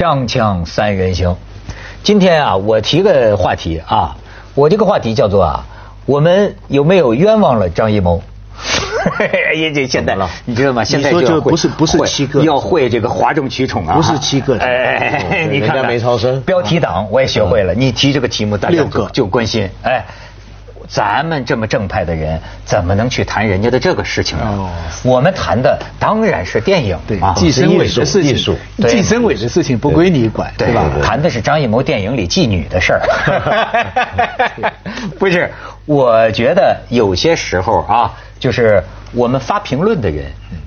锵锵三人行，今天啊，我提个话题啊，我这个话题叫做啊，我们有没有冤枉了张艺谋？也这现在你知道吗？现在就不是不是七个。要会这个哗众取宠啊，不是七个。哎，你看没超生。标题党我也学会了，你提这个题目，大家六个。就就关心，哎。咱们这么正派的人，怎么能去谈人家的这个事情啊？哦我们谈的当然是电影对啊，计生委的事情计生委的事情不归你管，对吧？谈的是张艺谋电影里妓女的事儿。不是，我觉得有些时候啊，就是我们发评论的人，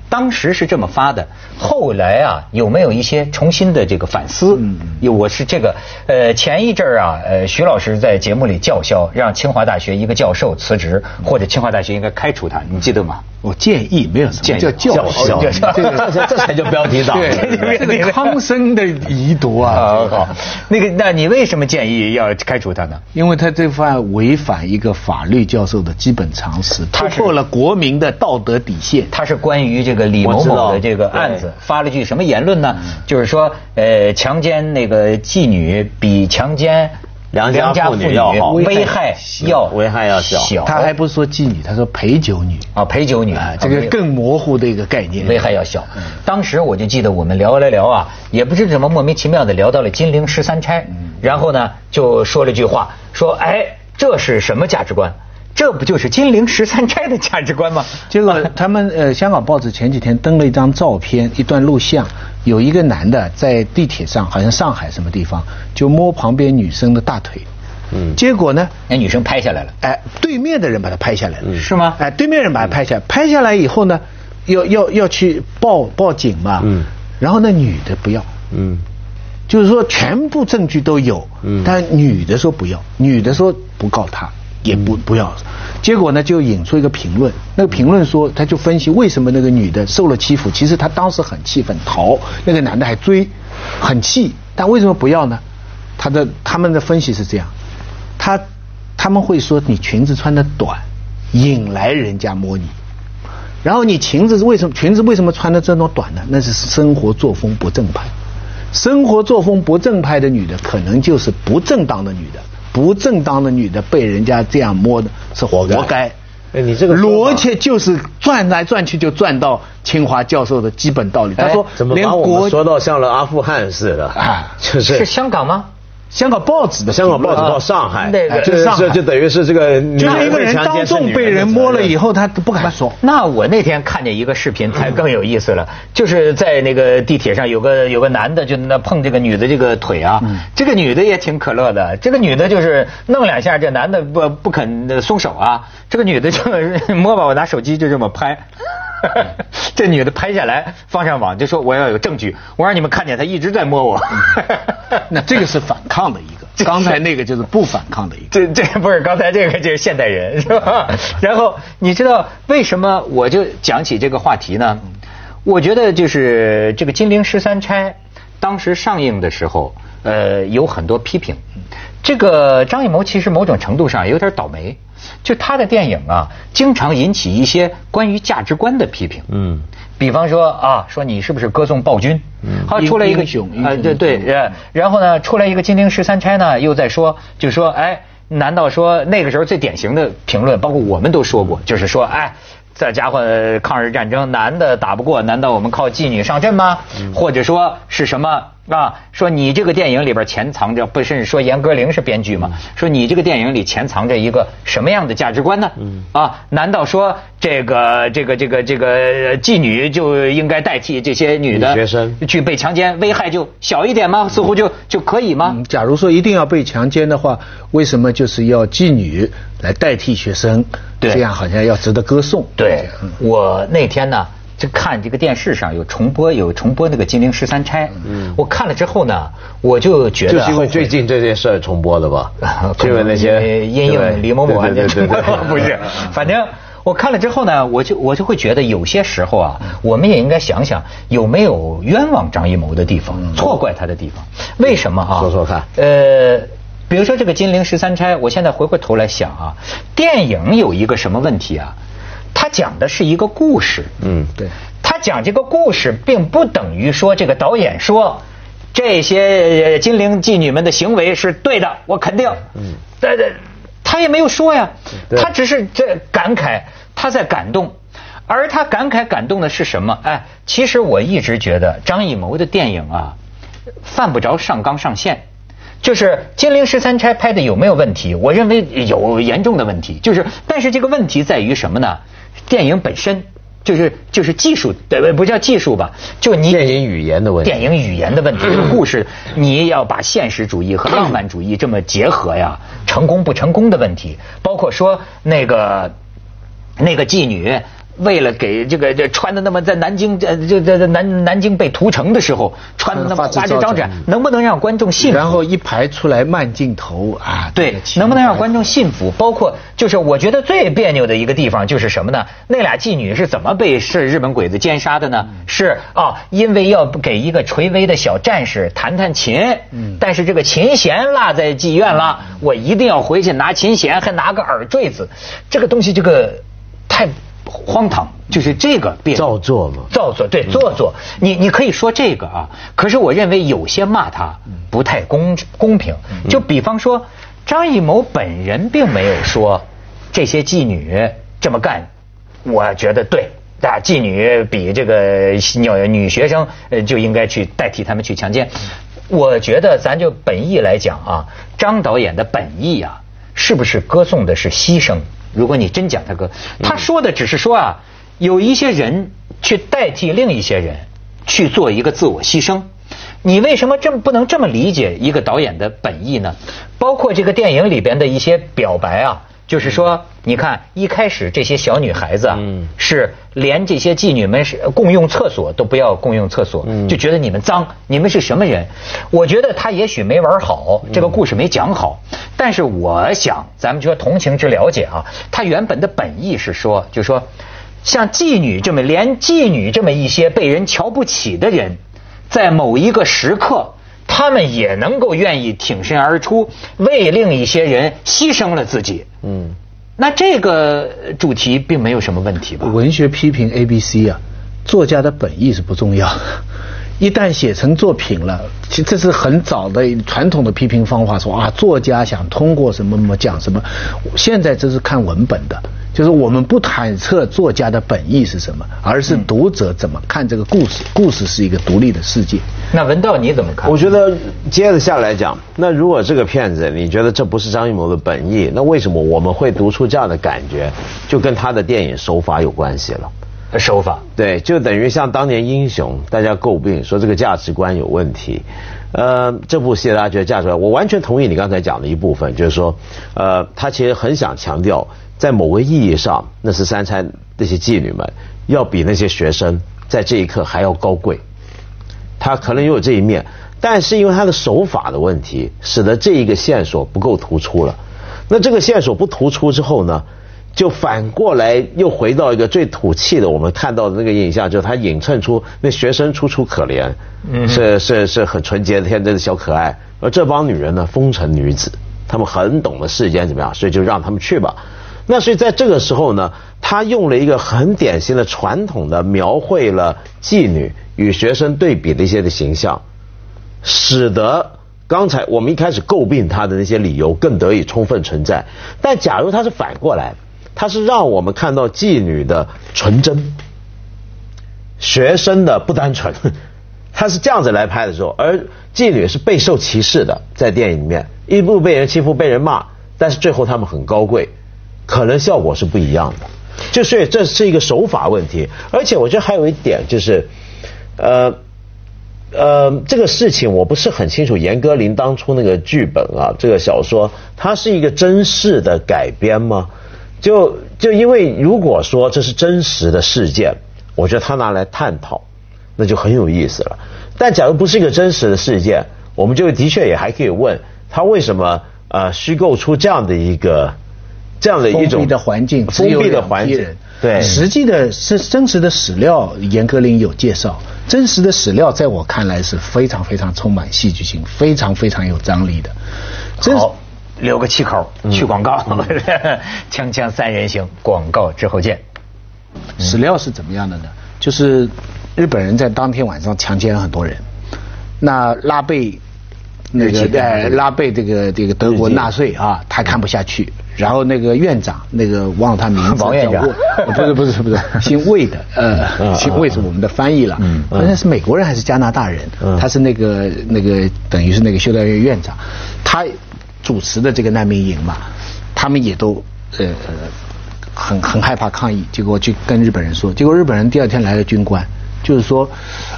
当时是这么发的，后来啊，有没有一些重新的这个反思？有，我是这个，呃，前一阵儿啊，呃，徐老师在节目里叫嚣，让清华大学一个教授辞职，或者清华大学应该开除他，你记得吗？我建议没有什建议。么叫教教授，这个这这才叫标题党。对。这个康生的遗毒啊，好好，那个，那你为什么建议要开除他呢？因为他这犯违反一个法律教授的基本常识，突他破了国民的道德底线。他是关于这个李某某的这个案子发了句什么言论呢？就是说，呃，强奸那个妓女比强奸良家妇女女要好。危害要危害要小。小。他还不是说妓女，他说陪酒女。啊陪酒女。啊，这个更模糊的一个概念。危害要小。当时我就记得我们聊来聊啊，也不知怎么莫名其妙的聊到了金陵十三钗，然后呢就说了句话，说哎这是什么价值观？这不就是金陵十三钗的价值观吗？结果他们呃，香港报纸前几天登了一张照片，一段录像，有一个男的在地铁上，好像上海什么地方，就摸旁边女生的大腿，嗯。结果呢，那女生拍下来了，哎，对面的人把他拍下来了，是吗？哎，对面人把他拍下来，拍下来以后呢，要要要去报报警嘛，嗯。然后那女的不要，嗯就是说全部证据都有，嗯但女的说不要，女的说不告他，也不不要，结果呢就引出一个评论，那个评论说他就分析为什么那个女的受了欺负，其实她当时很气愤逃，那个男的还追，很气，但为什么不要呢？他的他们的分析是这样，他他们会说你裙子穿的短，引来人家摸你。然后你裙子是为什么裙子为什么穿的这么短呢？那是生活作风不正派，生活作风不正派的女的，可能就是不正当的女的，不正当的女的被人家这样摸的是活该活该。哎你这个逻辑就是转来转去就转到清华教授的基本道理。他说哎怎么连把我国们说到像了阿富汗似的？啊就是是香港吗？香港报纸的香港报纸报上海，那就是就等于是这个女就是一个人当众被人摸了以后，他都不敢说。那我那天看见一个视频，才更有意思了，就是在那个地铁上有个有个男的就那碰这个女的这个腿啊，这个女的也挺可乐的，这个女的就是弄两下，这男的不不肯松手啊，这个女的就 摸吧，我拿手机就这么拍。这女的拍下来放上网，就说我要有证据，我让你们看见她一直在摸我。那这个是反抗的一个，刚才那个就是不反抗的一个。这这不是刚才这个就是现代人是吧？然后你知道为什么我就讲起这个话题呢？我觉得就是这个《金陵十三钗》当时上映的时候，呃，有很多批评。这个张艺谋其实某种程度上有点倒霉，就他的电影啊，经常引起一些关于价值观的批评。嗯，比方说啊，说你是不是歌颂暴君？嗯，好，出来一个啊，对对，呃，然后呢，出来一个金陵十三钗呢，又在说，就说，哎，难道说那个时候最典型的评论，包括我们都说过，就是说，哎。这家伙呃抗日战争，男的打不过，难道我们靠妓女上阵吗？或者说是什么啊？说你这个电影里边潜藏着，不是说严歌苓是编剧吗？说你这个电影里潜藏着一个什么样的价值观呢？啊？难道说这个这个这个这个妓女就应该代替这些女的学生去被强奸，危害就小一点吗？似乎就就可以吗？嗯，假如说一定要被强奸的话，为什么就是要妓女来代替学生？对这样好像要值得歌颂。对，我那天呢，就看这个电视上有重播，有重播那个《金陵十三钗》。嗯，我看了之后呢，我就觉得就是因为最近这件事儿重播的吧？就 因为那些因对应李某某案件 不是，反正。我看了之后呢，我就我就会觉得有些时候啊，我们也应该想想有没有冤枉张艺谋的地方，错怪他的地方。为什么啊？说说看呃，比如说这个《金陵十三钗》，我现在回过头来想啊，电影有一个什么问题啊？它讲的是一个故事，嗯，对。他讲这个故事，并不等于说这个导演说这些呃金陵妓女们的行为是对的，我肯定。嗯，但是他也没有说呀，他只是这感慨，他在感动。而他感慨感动的是什么？哎，其实我一直觉得张艺谋的电影啊，犯不着上纲上线。就是《金陵十三钗》拍的有没有问题？我认为有严重的问题。就是，但是这个问题在于什么呢？电影本身就是就是技术，对不叫技术吧？就你电影语言的问题电影语言的问题，这个故事你要把现实主义和浪漫主义这么结合呀，成功不成功的问题，包括说那个那个妓女。为了给这个这穿的那么在南京呃这这这南南京被屠城的时候穿的那么花枝招招展展，能不能让观众信服？然后一排出来慢镜头啊，对能不能让观众信服？包括就是我觉得最别扭的一个地方就是什么呢？那俩妓女是怎么被是日本鬼子奸杀的呢？是啊，因为要给一个垂危的小战士弹弹琴，但是这个琴弦落在妓院了，我一定要回去拿琴弦，还拿个耳坠子，这个东西这个太荒唐，就是这个变造作嘛造作对做作，你你可以说这个啊，可是我认为有些骂他不太公公平。就比方说，张艺谋本人并没有说这些妓女这么干，我觉得对。啊，妓女比这个女女学生呃就应该去代替他们去强奸。我觉得咱就本意来讲啊，张导演的本意啊，是不是歌颂的是牺牲？如果你真讲他哥，他说的只是说啊，有一些人去代替另一些人去做一个自我牺牲。你为什么这么不能这么理解一个导演的本意呢？包括这个电影里边的一些表白啊，就是说，你看一开始这些小女孩子啊，嗯是连这些妓女们是共用厕所都不要共用厕所，嗯就觉得你们脏，你们是什么人？我觉得他也许没玩好，这个故事没讲好，但是我想咱们就说同情之了解啊，他原本的本意是说，就说像妓女这么连妓女这么一些被人瞧不起的人，在某一个时刻。他们也能够愿意挺身而出，为另一些人牺牲了自己。嗯，那这个主题并没有什么问题吧？文学批评 A、B、C 啊，作家的本意是不重要，一旦写成作品了，其实这是很早的传统的批评方法，说啊，作家想通过什么什么讲什么，现在这是看文本的。就是我们不揣测作家的本意是什么，而是读者怎么看这个故事。故事是一个独立的世界。那文道你怎么看？我觉得接着下来讲，那如果这个片子你觉得这不是张艺谋的本意，那为什么我们会读出这样的感觉？就跟他的电影手法有关系了。手法对，就等于像当年《英雄》，大家诟病说这个价值观有问题。呃，这部戏大家觉得价值观，我完全同意你刚才讲的一部分，就是说，呃，他其实很想强调，在某个意义上，那是三餐那些妓女们，要比那些学生在这一刻还要高贵。他可能也有这一面，但是因为他的手法的问题，使得这一个线索不够突出了。那这个线索不突出之后呢，就反过来又回到一个最土气的我们看到的那个印象，就是他映衬出那学生楚楚可怜，是是是很纯洁天真的小可爱，而这帮女人呢，风尘女子，她们很懂得世间怎么样，所以就让他们去吧。那所以在这个时候呢，他用了一个很典型的传统的描绘了妓女与学生对比的一些的形象，使得刚才我们一开始诟病他的那些理由更得以充分存在。但假如他是反过来，他是让我们看到妓女的纯真，学生的不单纯，他是这样子来拍的时候，而妓女是备受歧视的，在电影里面一路被人欺负、被人骂，但是最后他们很高贵，可能效果是不一样的。就所以这是一个手法问题，而且我觉得还有一点就是，呃。呃，这个事情我不是很清楚。严歌苓当初那个剧本啊，这个小说，它是一个真实的改编吗？就就因为如果说这是真实的事件，我觉得他拿来探讨，那就很有意思了。但假如不是一个真实的事件，我们就的确也还可以问他为什么呃虚构出这样的一个这样的一种封闭的环境，封闭的环境对，实际的是真实的史料，严歌苓有介绍。真实的史料在我看来是非常非常充满戏剧性，非常非常有张力的。真好，留个气口，去广告。锵锵三人行，广告之后见。史料是怎么样的呢？就是日本人在当天晚上强奸了很多人，那拉贝那个呃拉贝这个这个德国纳粹啊，他看不下去。然后那个院长，那个忘了他名字，王院长。不是不是不是，姓魏的，呃，嗯姓魏是我们的翻译了，嗯。好像是美国人还是加拿大人，嗯。他是那个那个等于是那个修道院院长，他主持的这个难民营嘛，他们也都呃呃很很害怕抗议，结果去跟日本人说，结果日本人第二天来了军官，就是说，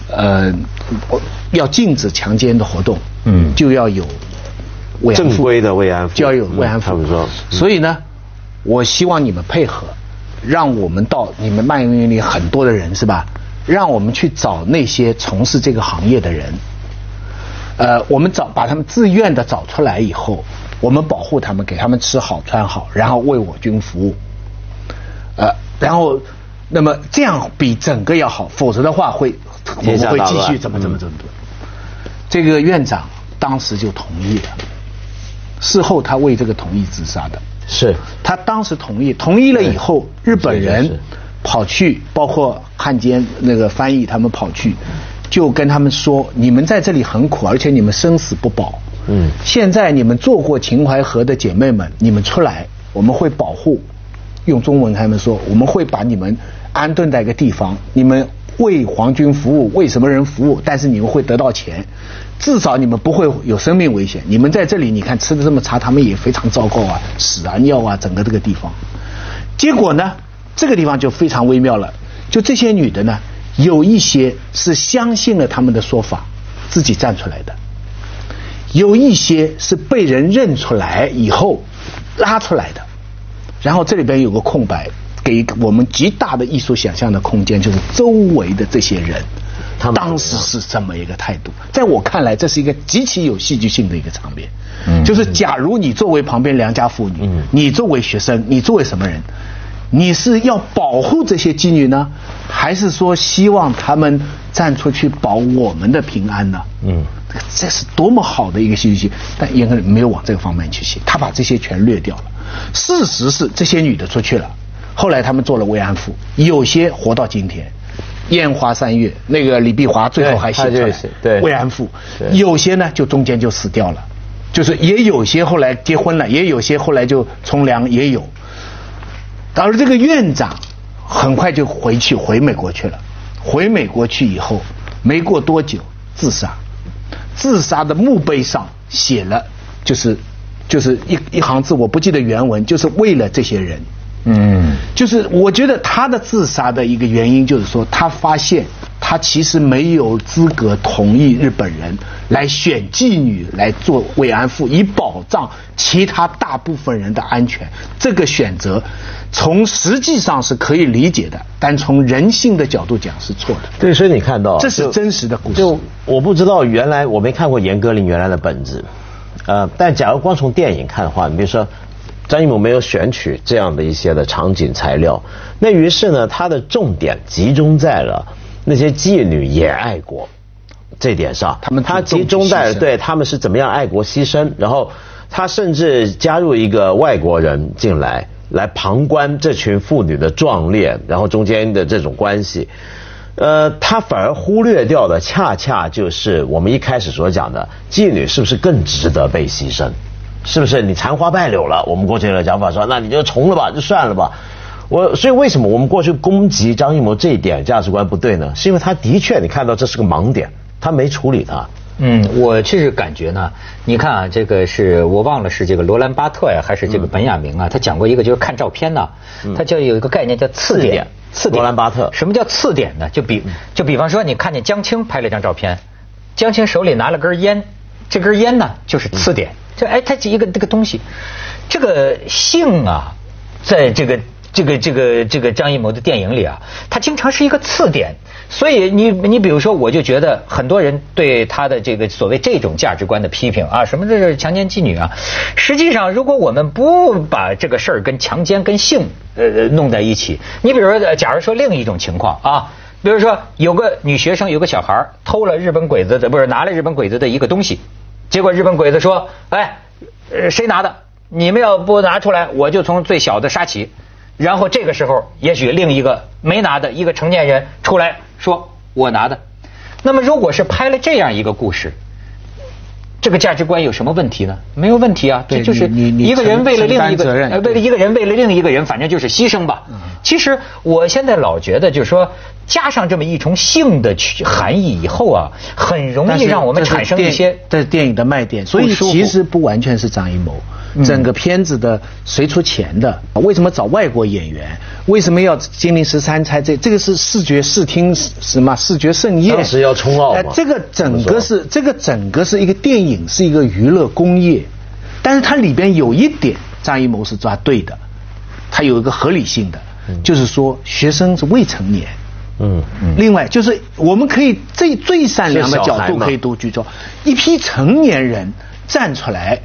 呃，我要禁止强奸的活动，嗯就要有慰安妇正规的慰安妇就要有慰安妇。嗯他们说所以呢，我希望你们配合，让我们到你们漫游营里很多的人是吧？让我们去找那些从事这个行业的人，呃，我们找把他们自愿的找出来以后，我们保护他们，给他们吃好穿好，然后为我军服务。呃，然后，那么这样比整个要好，否则的话会我们会继续怎么怎么怎么怎么。这个院长当时就同意了，事后他为这个同意自杀的。是他当时同意，同意了以后，日本人跑去，包括汉奸那个翻译，他们跑去，就跟他们说：你们在这里很苦，而且你们生死不保。嗯现在你们做过秦淮河的姐妹们，你们出来，我们会保护。用中文他们说，我们会把你们安顿在一个地方，你们为皇军服务，为什么人服务？但是你们会得到钱，至少你们不会有生命危险。你们在这里，你看吃的这么差，他们也非常糟糕啊，屎啊尿啊，整个这个地方。结果呢，这个地方就非常微妙了。就这些女的呢，有一些是相信了他们的说法，自己站出来的；有一些是被人认出来以后拉出来的。然后这里边有个空白，给我们极大的艺术想象的空间，就是周围的这些人，他们当时是这么一个态度。在我看来，这是一个极其有戏剧性的一个场面。嗯就是假如你作为旁边良家妇女，嗯你作为学生，你作为什么人？你是要保护这些妓女呢，还是说希望他们站出去保我们的平安呢？嗯这是多么好的一个戏剧性，但严格没有往这个方面去写，他把这些全略掉了。事实是这些女的出去了，后来他们做了慰安妇，有些活到今天。烟花三月，那个李碧华最后还写出来对慰安妇对，有些呢就中间就死掉了，就是也有些后来结婚了，也有些后来就从良，也有。而这个院长很快就回去回美国去了，回美国去以后，没过多久自杀，自杀的墓碑上写了，就是就是一一行字，我不记得原文，就是为了这些人。嗯。就是我觉得他的自杀的一个原因，就是说他发现他其实没有资格同意日本人来选妓女来做慰安妇，以保障其他大部分人的安全。这个选择从实际上是可以理解的，但从人性的角度讲是错的。对，所以你看到这是就真实的故事就我不知道原来我没看过严歌苓原来的本子，呃，但假如光从电影看的话，你比如说张艺谋没有选取这样的一些的场景材料，那于是呢，他的重点集中在了那些妓女也爱国这点上，他们他集中在对他们是怎么样爱国牺牲，然后他甚至加入一个外国人进来。来旁观这群妇女的壮烈，然后中间的这种关系，呃，他反而忽略掉的，恰恰就是我们一开始所讲的，妓女是不是更值得被牺牲？是不是你残花败柳了？我们过去的讲法说，那你就从了吧，就算了吧。我所以为什么我们过去攻击张艺谋这一点价值观不对呢？是因为他的确你看到这是个盲点，他没处理它。嗯，我其实感觉呢，你看啊，这个是我忘了是这个罗兰巴特呀，还是这个本雅明啊？他讲过一个，就是看照片呢，他就有一个概念叫次点次点。罗兰巴特什么叫次点呢？就比就比方说，你看见江青拍了一张照片，江青手里拿了根烟，这根烟呢就是次点。就哎，它是一个这个东西，这个性啊，在这个这个这个这个张艺谋的电影里啊，它经常是一个次点。所以你你比如说，我就觉得很多人对他的这个所谓这种价值观的批评啊，什么这是强奸妓女啊，实际上如果我们不把这个事儿跟强奸跟性呃弄在一起，你比如说，假如说另一种情况啊。比如说，有个女学生，有个小孩偷了日本鬼子的，不是拿了日本鬼子的一个东西，结果日本鬼子说：“哎，呃，谁拿的？你们要不拿出来，我就从最小的杀起。”然后这个时候，也许另一个没拿的一个成年人出来说：“我拿的。”那么如果是拍了这样一个故事，这个价值观有什么问题呢？没有问题啊，这对就是一个人为了另一个为了一个人为了另一个人，反正就是牺牲吧。其实我现在老觉得，就是说加上这么一重性的去含义以后啊，很容易让我们产生一些这是电影的卖点，所以其实不完全是张艺谋。整个片子的谁出钱的？为什么找外国演员？为什么要金陵十三钗？这这个是视觉视听什么视觉盛宴？当时要冲奥这个整个是这个整个是一个电影，是一个娱乐工业，但是它里边有一点张艺谋是抓对的，它有一个合理性的，就是说学生是未成年。嗯，另外就是我们可以最最善良的角度可以都举做，一批成年人站出来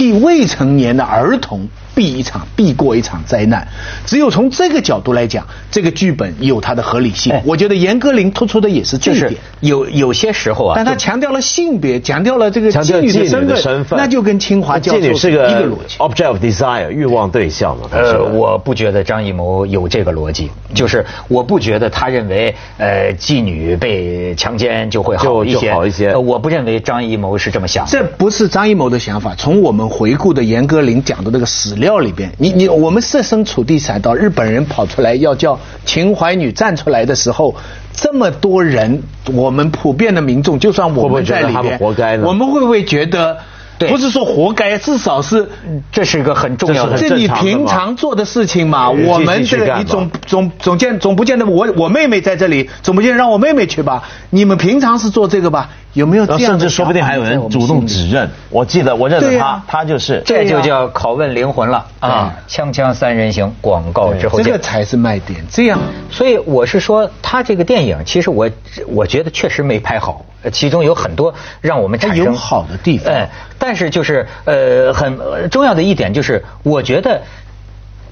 替未成年的儿童避一场避过一场灾难。只有从这个角度来讲，这个剧本有它的合理性哎。我觉得严歌苓突出的也是这就是一点。有有些时候啊，但他强调了性别，强调了这个妓女的的身份，身份，那就跟清华教授是一个个逻辑。object of desire 欲望对象嘛。他呃，说我不觉得张艺谋有这个逻辑，就是我不觉得他认为呃妓女被强奸就会好一些，好一些呃我不认为张艺谋是这么想的。这不是张艺谋的想法。从我们回顾的严歌苓讲的那个史料里边，你你我们设身处地想到日本人跑出来要叫秦淮女站出来的时候，这么多人，我们普遍的民众，就算我们在里边，活该呢我们会不会觉得？对不是说活该，至少是这是一个很重要的这是你平常做的事情嘛，我们这个你总总总见总不见得我我妹妹在这里，总不见得让我妹妹去吧？你们平常是做这个吧？有没有这样甚至说不定还有人主动指认。我记得我认得他，他就是这就叫拷问灵魂了啊！锵锵三人行，广告之后这个。才是卖点。这样所以我是说，他这个电影其实我我觉得确实没拍好，呃其中有很多让我们产生有好的地方哎，但是就是呃很呃重要的一点就是，我觉得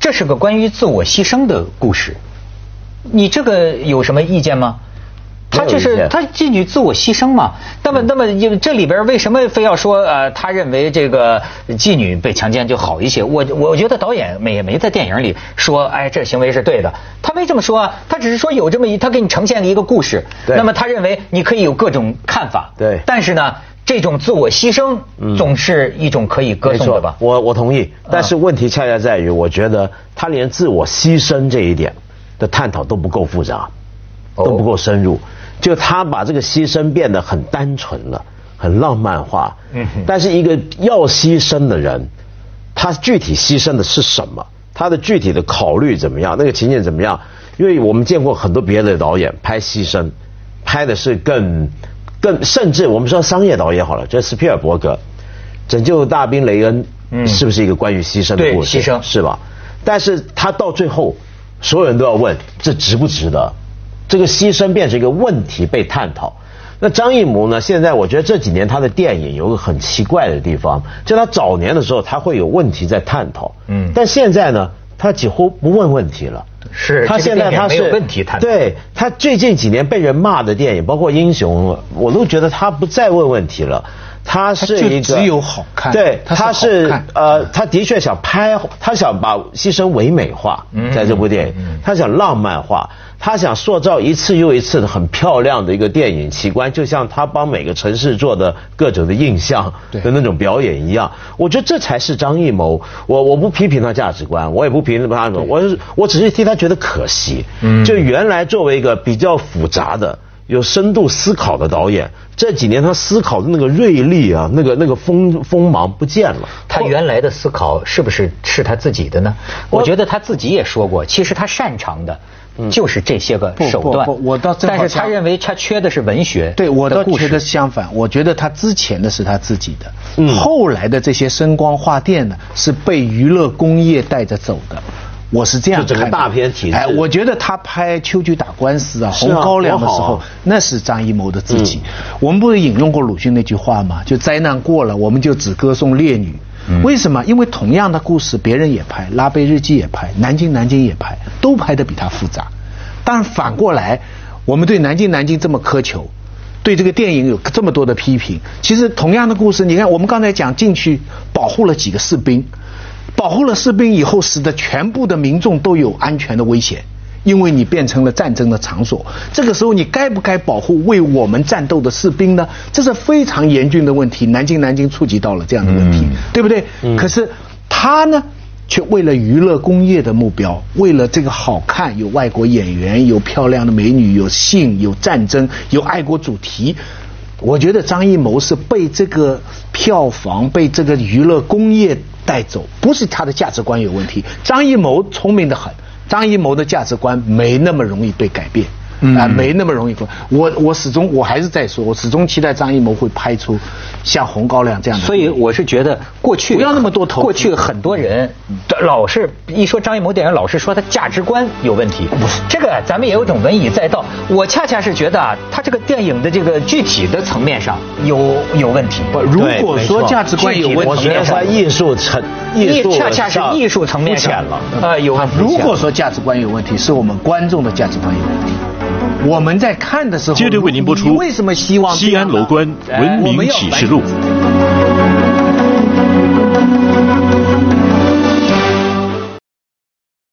这是个关于自我牺牲的故事。你这个有什么意见吗？他就是他妓女自我牺牲嘛。那么，那么因为这里边为什么非要说呃，他认为这个妓女被强奸就好一些？我我觉得导演没也没在电影里说，哎，这行为是对的，他没这么说啊，他只是说有这么一，他给你呈现了一个故事。那么他认为你可以有各种看法。对但是呢，这种自我牺牲总是一种可以歌颂的吧？我我同意，但是问题恰恰在于，我觉得他连自我牺牲这一点的探讨都不够复杂，哦都不够深入。就他把这个牺牲变得很单纯了，很浪漫化。嗯但是一个要牺牲的人，他具体牺牲的是什么？他的具体的考虑怎么样？那个情景怎么样？因为我们见过很多别的导演拍牺牲，拍的是更更甚至我们说商业导演好了，就斯皮尔伯格，《拯救大兵雷恩》嗯是不是一个关于牺牲的故事？牺牲是吧？但是他到最后，所有人都要问这值不值得？这个牺牲变成一个问题被探讨。那张艺谋呢？现在我觉得这几年他的电影有个很奇怪的地方，就他早年的时候他会有问题在探讨，嗯但现在呢，他几乎不问问题了。是他现在他是问题对他最近几年被人骂的电影，包括《英雄》，我都觉得他不再问问题了。他是一个只有好看对，他是呃，他的确想拍，他想把牺牲唯美化，嗯在这部电影，他想浪漫化，他想塑造一次又一次的很漂亮的一个电影奇观，就像他帮每个城市做的各种的印象对的那种表演一样。我觉得这才是张艺谋。我我不批评他价值观，我也不评判他，我是我只是替他觉得可惜。嗯就原来作为一个比较复杂的。有深度思考的导演，这几年他思考的那个锐利啊，那个那个锋锋芒不见了。他原来的思考是不是是他自己的呢？我觉得他自己也说过，其实他擅长的就是这些个手段。不不我倒但是他认为他缺的是文学。对我倒故事觉得相反，我觉得他之前的是他自己的，嗯后来的这些声光画电呢，是被娱乐工业带着走的。我是这样就整个看大片体制哎，我觉得他拍《秋菊打官司》啊，《红高粱》的时候，那是张艺谋的自己。嗯我们不是引用过鲁迅那句话吗？就灾难过了，我们就只歌颂烈女。嗯为什么？因为同样的故事，别人也拍，《拉贝日记》也拍，《南京南京》也拍，都拍得比他复杂。但反过来，我们对《南京南京》这么苛求，对这个电影有这么多的批评。其实同样的故事，你看我们刚才讲进去保护了几个士兵，保护了士兵以后，使得全部的民众都有安全的危险。因为你变成了战争的场所。这个时候，你该不该保护为我们战斗的士兵呢？这是非常严峻的问题。南京，南京触及到了这样的问题，对不对？可是他呢，却为了娱乐工业的目标，为了这个好看，有外国演员，有漂亮的美女，有性，有战争，有爱国主题。我觉得张艺谋是被这个票房、被这个娱乐工业带走，不是他的价值观有问题。张艺谋聪明的很，张艺谋的价值观没那么容易被改变。啊，没那么容易过。我我始终我还是在说，我始终期待张艺谋会拍出像《红高粱》这样的。所以我是觉得过去不要那么多投。过去很多人老是一说张艺谋电影，老是说他价值观有问题。不是这个，咱们也有种文以载道。我恰恰是觉得啊，他这个电影的这个具体的层面上有有问题。不，如果说价值观有问题，我觉得他艺术层艺术恰恰是艺术层面浅了啊，有。如果说价值观有问题，是我们观众的价值观有问题。我们在看的时候，接着为您播出《什么希望西安楼观文明启示录》。